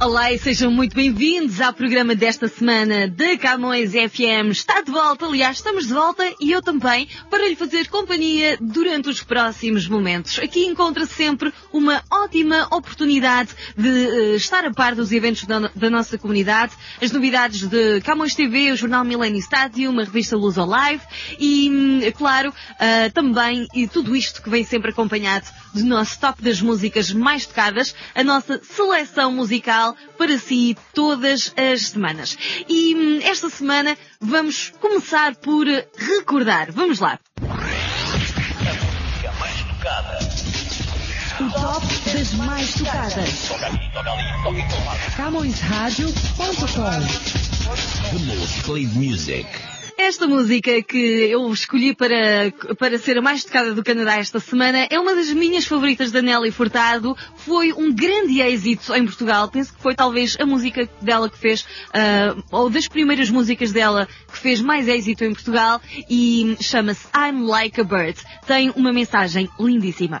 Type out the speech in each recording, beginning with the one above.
Olá e sejam muito bem-vindos ao programa desta semana da Camões FM. Está de volta, aliás, estamos de volta e eu também para lhe fazer companhia durante os próximos momentos. Aqui encontra sempre uma ótima oportunidade de uh, estar a par dos eventos da, da, nossa comunidade, as novidades de Camões TV, o Jornal Millennium Stadium, a revista Luz Live e, hum, é claro, uh, também e tudo isto que vem sempre acompanhado do nosso top das músicas mais tocadas, a nossa seleção musical para si todas as semanas. E hum, esta semana vamos começar por recordar. Vamos lá. O top das mais tocadas. CamõesRádio.com The most played music. Esta música que eu escolhi para, para ser a mais tocada do Canadá esta semana é uma das minhas favoritas da Nelly Furtado. Foi um grande êxito em Portugal. Penso que foi talvez a música dela que fez, uh, ou das primeiras músicas dela que fez mais êxito em Portugal e chama-se I'm Like a Bird. Tem uma mensagem lindíssima.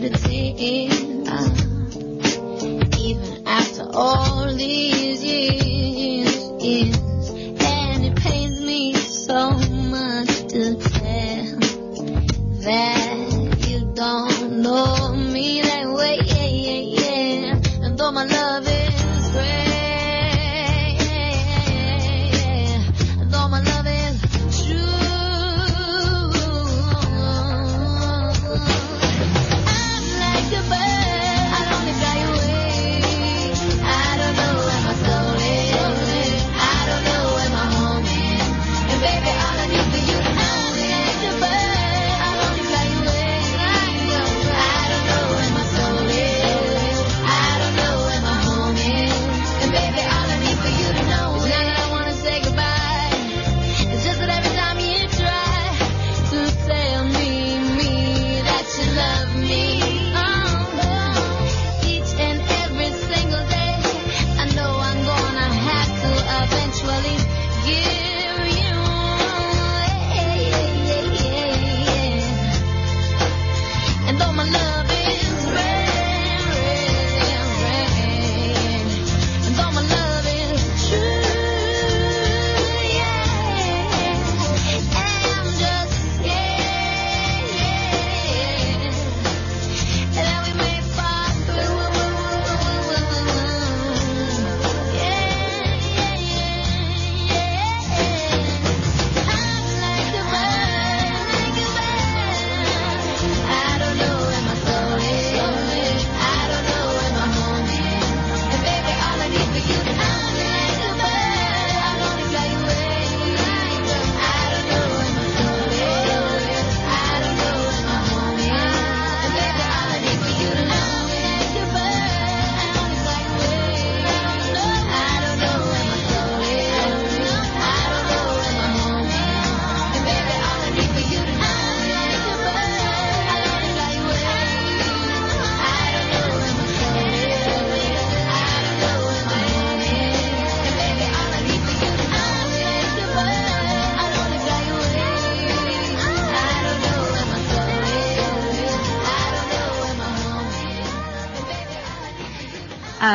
to take it even after all these years.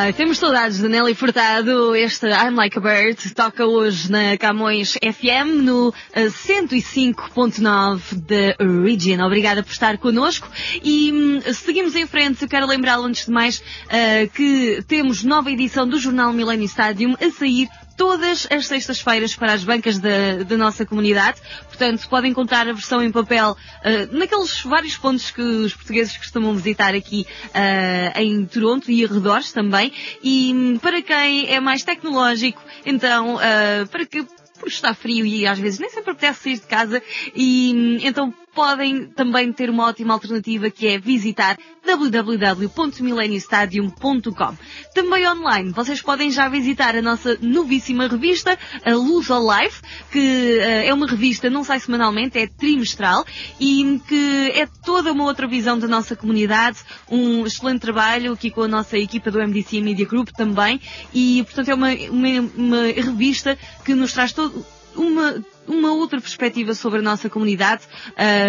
Ah, temos saudades de Nelly Furtado. Este I'm Like a Bird toca hoje na Camões FM no 105.9 ah, da Region. Obrigada por estar connosco e hum, seguimos em frente. Eu quero lembrá-lo antes de mais uh, que temos nova edição do Jornal Millennium Stadium a sair todas as sextas-feiras para as bancas da, da, nossa comunidade. Portanto, podem encontrar a versão em papel uh, naqueles vários pontos que os portugueses costumam visitar aqui uh, em Toronto e arredores também. E um, para quem é mais tecnológico, então, uh, para que porque está frio e às vezes nem sempre apetece sair de casa e hum, então podem também ter uma ótima alternativa que é visitar www.millenniumstadium.com. Também online, vocês podem já visitar a nossa novíssima revista, a Luz Life, que uh, é uma revista, não sai semanalmente, é trimestral e que é toda uma outra visão da nossa comunidade, um excelente trabalho aqui com a nossa equipa do MDC Media Group também e, portanto, é uma, uma, uma revista que nos traz todo uma, uma outra perspectiva sobre a nossa comunidade,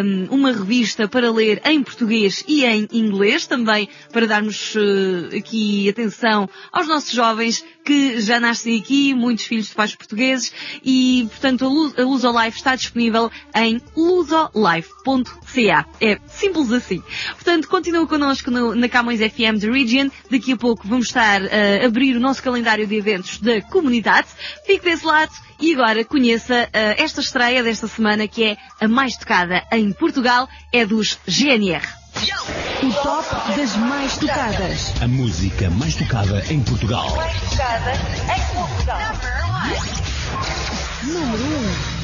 um, uma revista para ler em português e em inglês, também para darmos uh, aqui atenção aos nossos jovens que já nascem aqui, muitos filhos de pais portugueses, e portanto a Lusolife está disponível em lusolife.ca. É simples assim. Portanto, continua connosco no, na Camões FM de Region. Daqui a pouco vamos estar a abrir o nosso calendário de eventos da comunidade. Fique desse lado e agora conheça uh, esta estreia desta semana que é a mais tocada em Portugal, é dos GNR. O top das mais tocadas. A música mais tocada em Portugal. Mais tocada em Portugal. Número 1.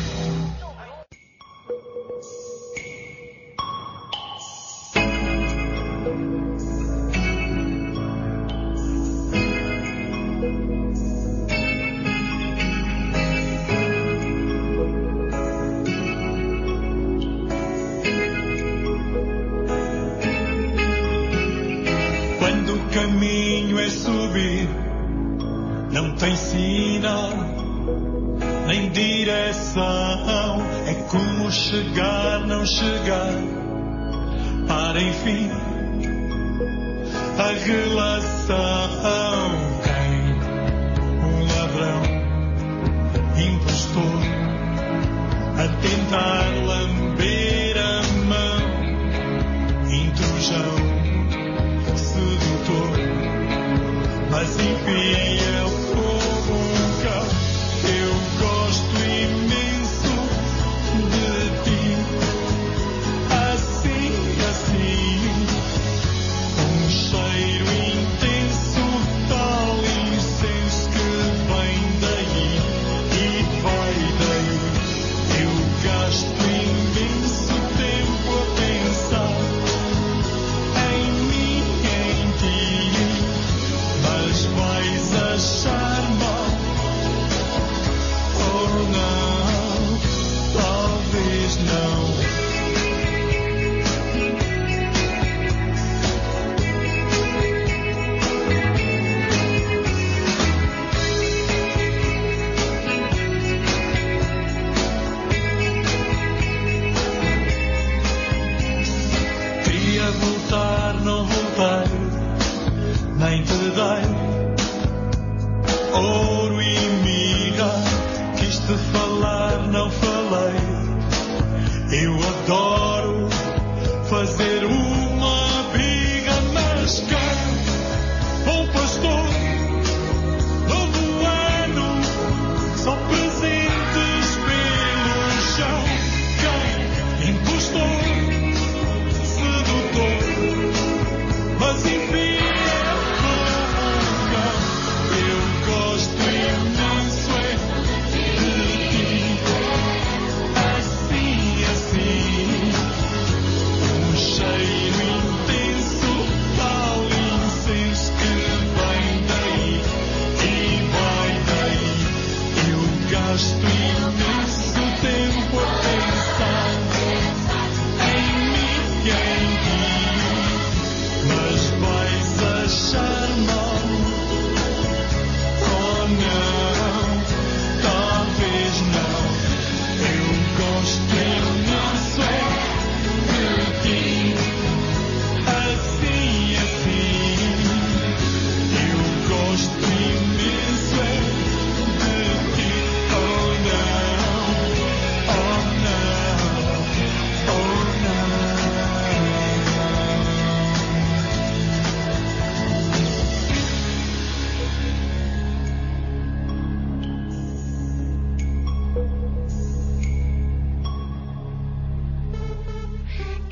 Não tem sinal, nem direção. É como chegar, não chegar, para enfim a relação. Quem um ladrão, impostor, a tentar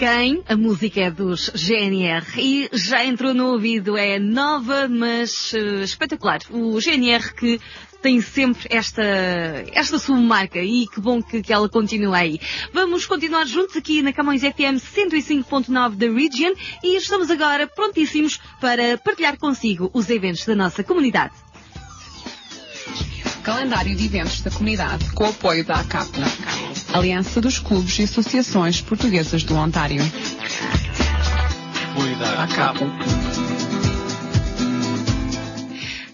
Quem? A música é dos GNR e já entrou no ouvido, é nova, mas uh, espetacular. O GNR que tem sempre esta, esta sua marca e que bom que, que ela continue aí. Vamos continuar juntos aqui na Camões FM 105.9 da Region e estamos agora prontíssimos para partilhar consigo os eventos da nossa comunidade. Calendário de eventos da comunidade com o apoio da ACAP. Aliança dos Clubes e Associações Portuguesas do Ontário. ACAP.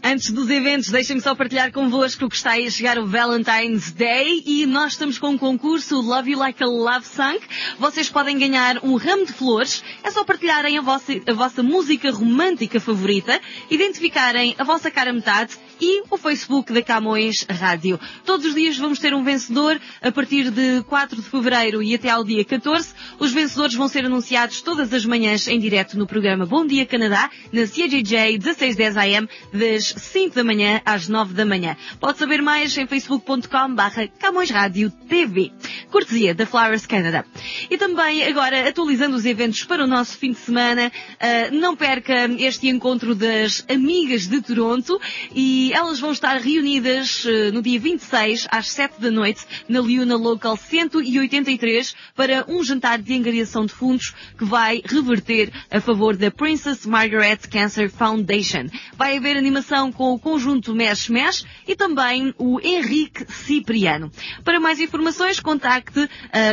Antes dos eventos, deixem-me só partilhar convosco que está aí a chegar o Valentine's Day e nós estamos com um concurso Love You Like a Love Song. Vocês podem ganhar um ramo de flores. É só partilharem a vossa, a vossa música romântica favorita, identificarem a vossa cara metade e o Facebook da Camões Rádio. Todos os dias vamos ter um vencedor a partir de 4 de fevereiro e até ao dia 14. Os vencedores vão ser anunciados todas as manhãs em direto no programa Bom Dia Canadá, na CJJ 1610 AM, das 5 da manhã às 9 da manhã. Pode saber mais em facebook.com barra Camões Rádio TV. Cortesia da Flowers Canada. E também agora atualizando os eventos para o nosso fim de semana, uh, não perca este encontro das Amigas de Toronto e elas vão estar reunidas uh, no dia 26 às 7 da noite na Liuna Local 183 para um jantar de angariação de fundos que vai reverter a favor da Princess Margaret Cancer Foundation. Vai haver animação com o conjunto Mesh Mesh e também o Henrique Cipriano. Para mais informações, contacte uh,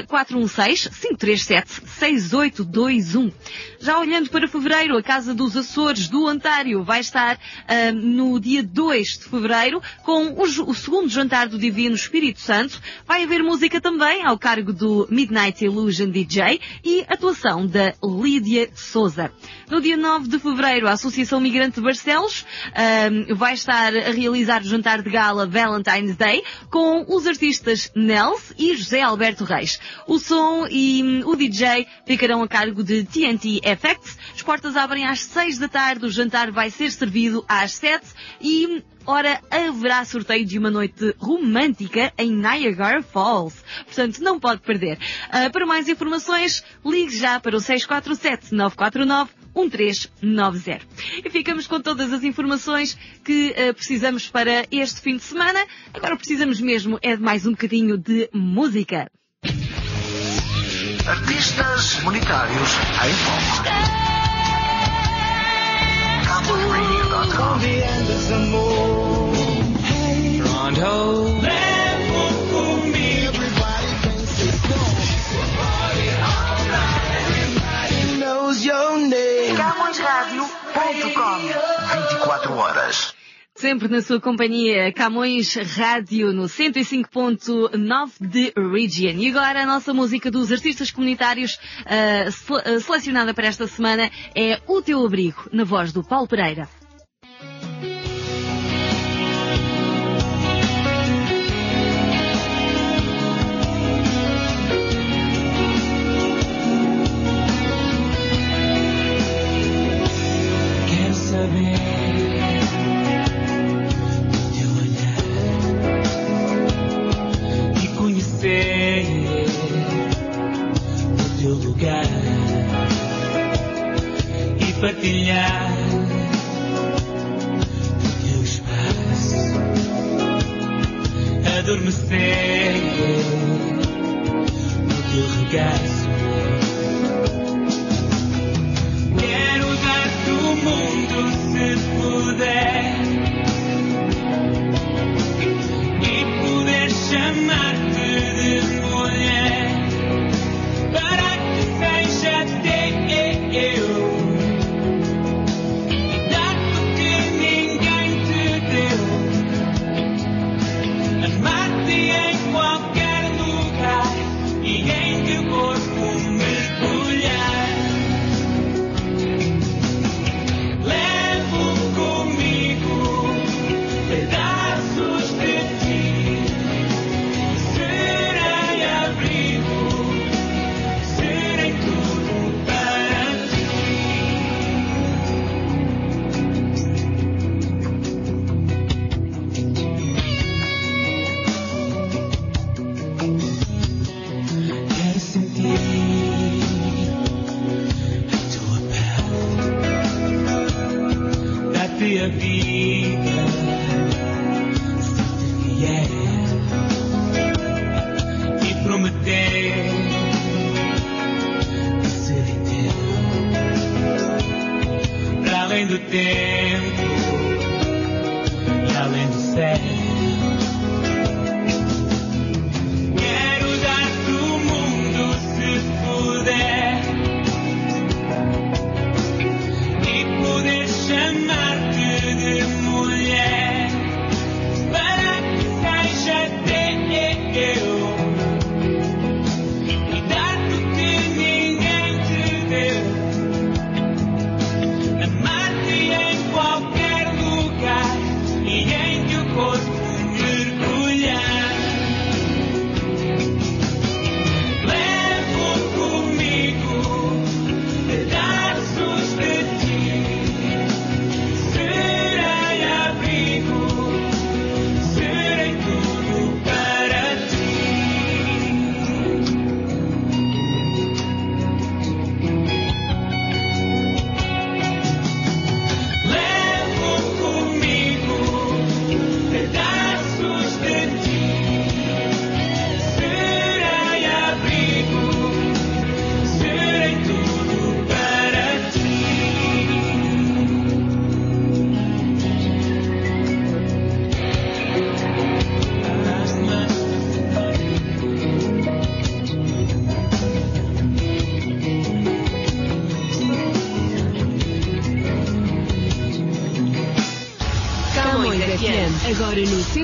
416-537-6821. Já olhando para fevereiro, a Casa dos Açores do Ontário vai estar uh, no dia 2 de fevereiro com o, o, segundo jantar do Divino Espírito Santo. Vai haver música também ao cargo do Midnight Illusion DJ e atuação da Lídia Souza. No dia 9 de fevereiro, a Associação Migrante de Barcelos uh, vai estar a realizar o jantar de gala Valentine's Day com os artistas Nels e José Alberto Reis. O som e o DJ ficarão a cargo de TNT Effects. As portas abrem às 6 da tarde, o jantar vai ser servido às 7 e Ora, haverá sorteio de uma noite romântica em Niagara Falls. Portanto, não pode perder. Uh, para mais informações, ligue já para o 647-949-1390. E ficamos com todas as informações que uh, precisamos para este fim de semana. Agora precisamos mesmo é de mais um bocadinho de música. Artistas monetários em foco. 24 horas. Sempre na sua companhia, Camões Rádio no 105.9 de Region. E agora a nossa música dos artistas comunitários uh, selecionada para esta semana é O Teu Abrigo, na voz do Paulo Pereira.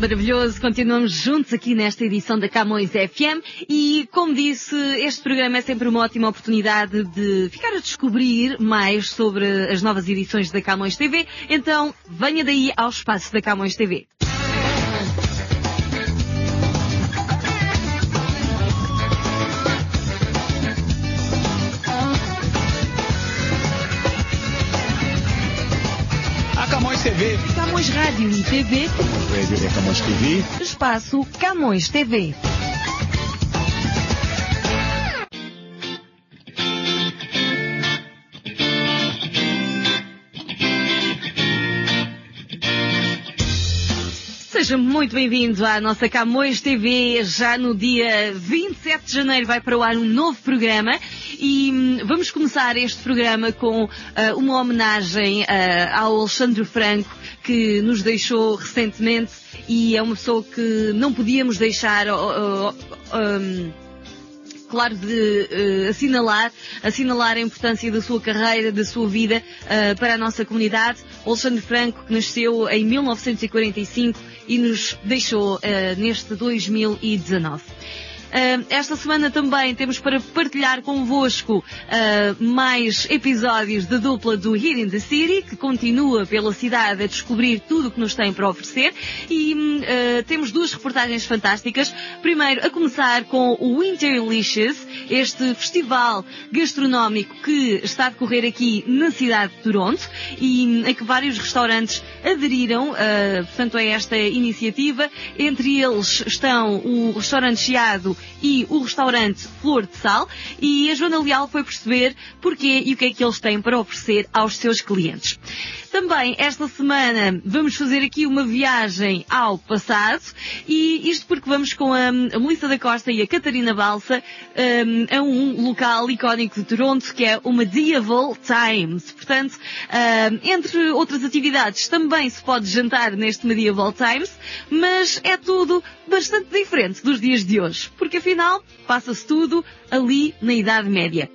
Maravilhoso, continuamos juntos aqui nesta edição da Camões FM e, como disse, este programa é sempre uma ótima oportunidade de ficar a descobrir mais sobre as novas edições da Camões TV, então venha daí ao espaço da Camões TV. Camões Rádio e TV, é Camões TV. espaço Camões TV. Seja muito bem-vindo à nossa Camões TV. Já no dia 27 de janeiro vai para o ar um novo programa e hum, vamos começar este programa com ah, uma homenagem ah, ao Alexandre Franco que nos deixou recentemente e é uma pessoa que não podíamos deixar oh, hum, claro, de eh, assinalar, assinalar a importância da sua carreira, da sua vida eh, para a nossa comunidade. Alexandre Franco, que nasceu em 1945 e nos deixou eh, neste 2019. Esta semana também temos para partilhar convosco uh, mais episódios da dupla do in the City, que continua pela cidade a descobrir tudo o que nos tem para oferecer. E uh, temos duas reportagens fantásticas. Primeiro, a começar com o Winterlicious, este festival gastronómico que está a decorrer aqui na cidade de Toronto e em que vários restaurantes aderiram, portanto, a esta iniciativa. Entre eles estão o restaurante Chiado e o restaurante Flor de Sal e a Joana Leal foi perceber porquê e o que é que eles têm para oferecer aos seus clientes. Também esta semana vamos fazer aqui uma viagem ao passado e isto porque vamos com a, a Melissa da Costa e a Catarina Balsa um, a um local icónico de Toronto que é o Medieval Times. Portanto, um, entre outras atividades também se pode jantar neste Medieval Times, mas é tudo bastante diferente dos dias de hoje, porque afinal passa-se tudo ali na Idade Média.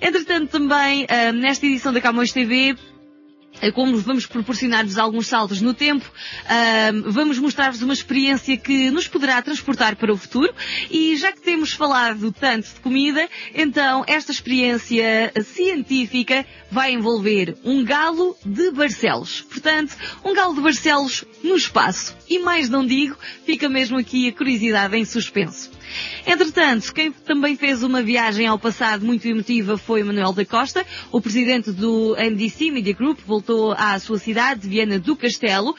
Entretanto, também, ah, nesta edição da Camões TV, como vamos proporcionar-vos alguns saltos no tempo, vamos mostrar-vos uma experiência que nos poderá transportar para o futuro e já que temos falado tanto de comida, então esta experiência científica vai envolver um galo de Barcelos. Portanto, um galo de Barcelos no espaço. E mais não digo, fica mesmo aqui a curiosidade em suspenso. Entretanto, quem também fez uma viagem ao passado muito emotiva foi Manuel da Costa, o presidente do NDC Media Group, voltou à sua cidade, Viana do Castelo.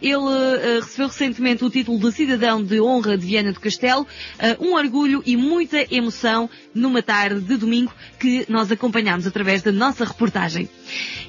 Ele uh, recebeu recentemente o título de cidadão de honra de Viana do Castelo, uh, um orgulho e muita emoção numa tarde de domingo que nós acompanhámos através da nossa reportagem.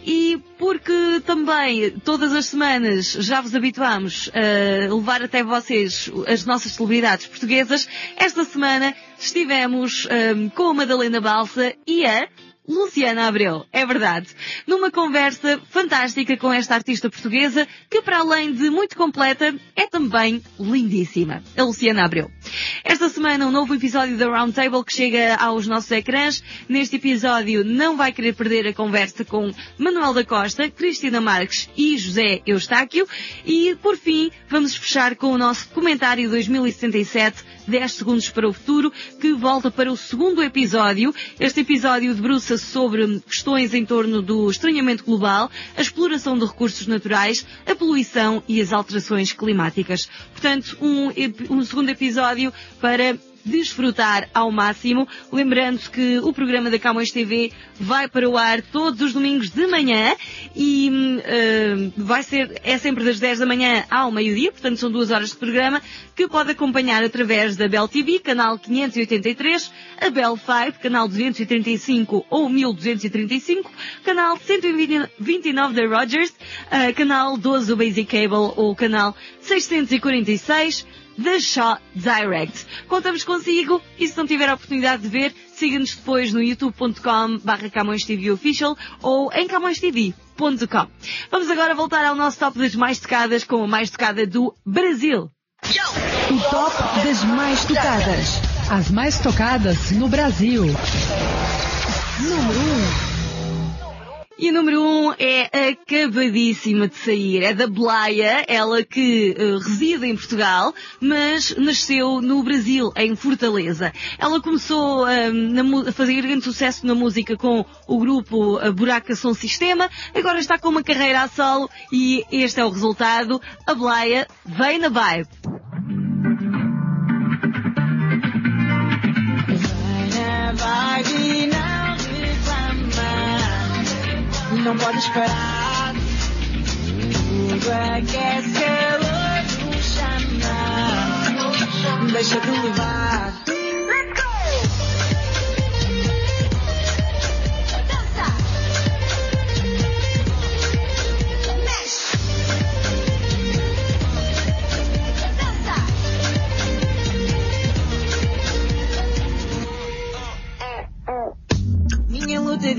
E porque também todas as semanas já vos habituamos a levar até vocês as nossas celebridades portuguesas, esta semana estivemos com a Madalena Balsa e a Luciana Abreu. É verdade. Numa conversa fantástica com esta artista portuguesa, que para além de muito completa, é também lindíssima. A Luciana Abreu. Esta semana um novo episódio da Roundtable que chega aos nossos ecrãs. Neste episódio não vai querer perder a conversa com Manuel da Costa, Cristina Marques e José Eustáquio. E, por fim, vamos fechar com o nosso comentário 2077, 10 segundos para o futuro, que volta para o segundo episódio. Este episódio debruça sobre questões em torno do estranhamento global, a exploração de recursos naturais, a poluição e as alterações climáticas. Portanto, um, um segundo episódio para desfrutar ao máximo. Lembrando que o programa da Camões TV vai para o ar todos os domingos de manhã e uh, vai ser, é sempre das 10 da manhã ao meio-dia, portanto são duas horas de programa que pode acompanhar através da Bell TV, canal 583, a Bell 5, canal 235 ou 1235, canal 129 da Rogers, uh, canal 12 do Basic Cable ou canal 646 da Shaw Direct. Contamos consigo e se não tiver a oportunidade de ver, siga-nos depois no youtube.com barra Camões TV Official ou em camõestv.com. Vamos agora voltar ao nosso top das mais tocadas com a mais tocada do Brasil. O top das mais tocadas. As mais tocadas no Brasil. Número 1. E o número 1 um é acabadíssima de sair. É da Blaia, ela que uh, reside em Portugal, mas nasceu no Brasil, em Fortaleza. Ela começou uh, a fazer grande sucesso na música com o grupo uh, Buraca Som Sistema, agora está com uma carreira a solo e este é o resultado. A Blaia vem na vibe. Não pode esperar. Tudo aquece calor no chama. Deixa-te levar.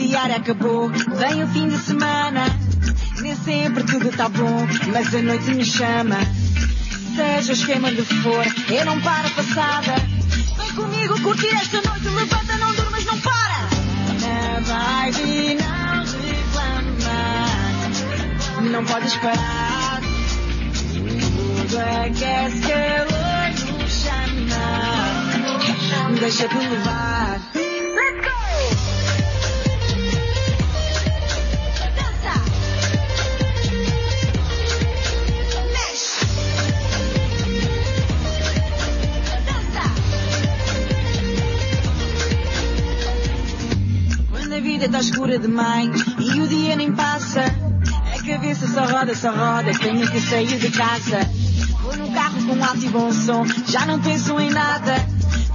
Diária acabou, vem o fim de semana. Nem sempre tudo tá bom, mas a noite me chama. Seja o esquema de for, eu não paro passada. Vem comigo curtir esta noite, levanta, não durmas, não para. Na vibe não reclama, não podes parar. Tudo aquece calor no chama. Deixa-te levar. Escura demais e o dia nem passa, a cabeça só roda, só roda, tenho que sair de casa. Vou no carro com alto e bom som, já não penso em nada.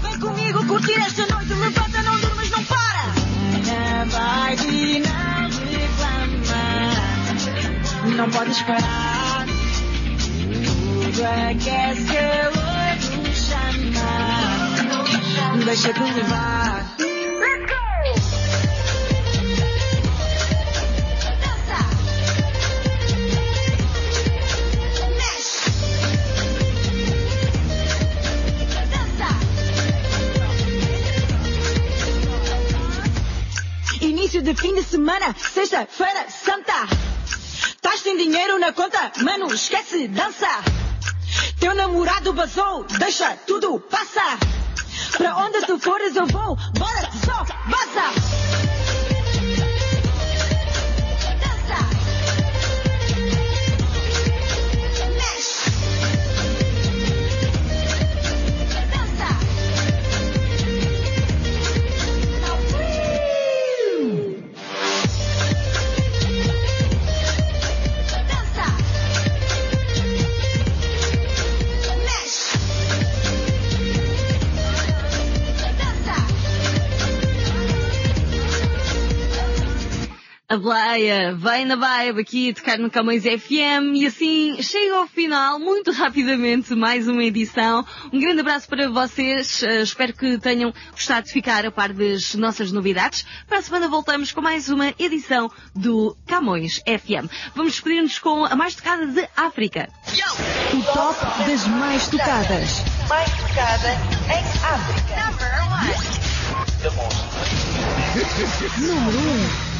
Vem comigo curtir esta noite, levanta, não durmas, não para. Na vibe não reclama, não podes parar. Tudo aquece calor no chama, deixa-te levar. Início de fim de semana, sexta-feira santa. Tás sem dinheiro na conta, mano, esquece, dança. Teu namorado vazou, deixa tudo passar. Pra onde tu fores eu vou, bora só, vaza. A Blaia vem na vibe aqui a tocar no Camões FM e assim chega ao final, muito rapidamente, mais uma edição. Um grande abraço para vocês, uh, espero que tenham gostado de ficar a par das nossas novidades. Para a semana voltamos com mais uma edição do Camões FM. Vamos despedir-nos com a mais tocada de África. O top das mais tocadas. Mais tocada em África. Número 1.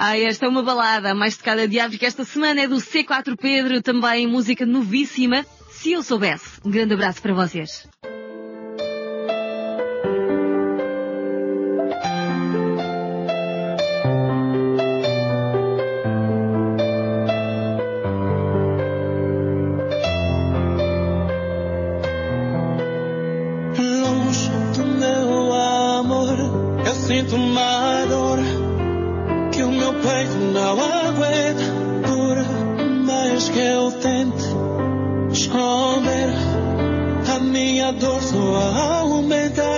Ah, esta é uma balada, mais tocada de África esta semana é do C4 Pedro, também música novíssima. Se eu soubesse. Um grande abraço para vocês. Tente esconder, a minha dor só aumenta.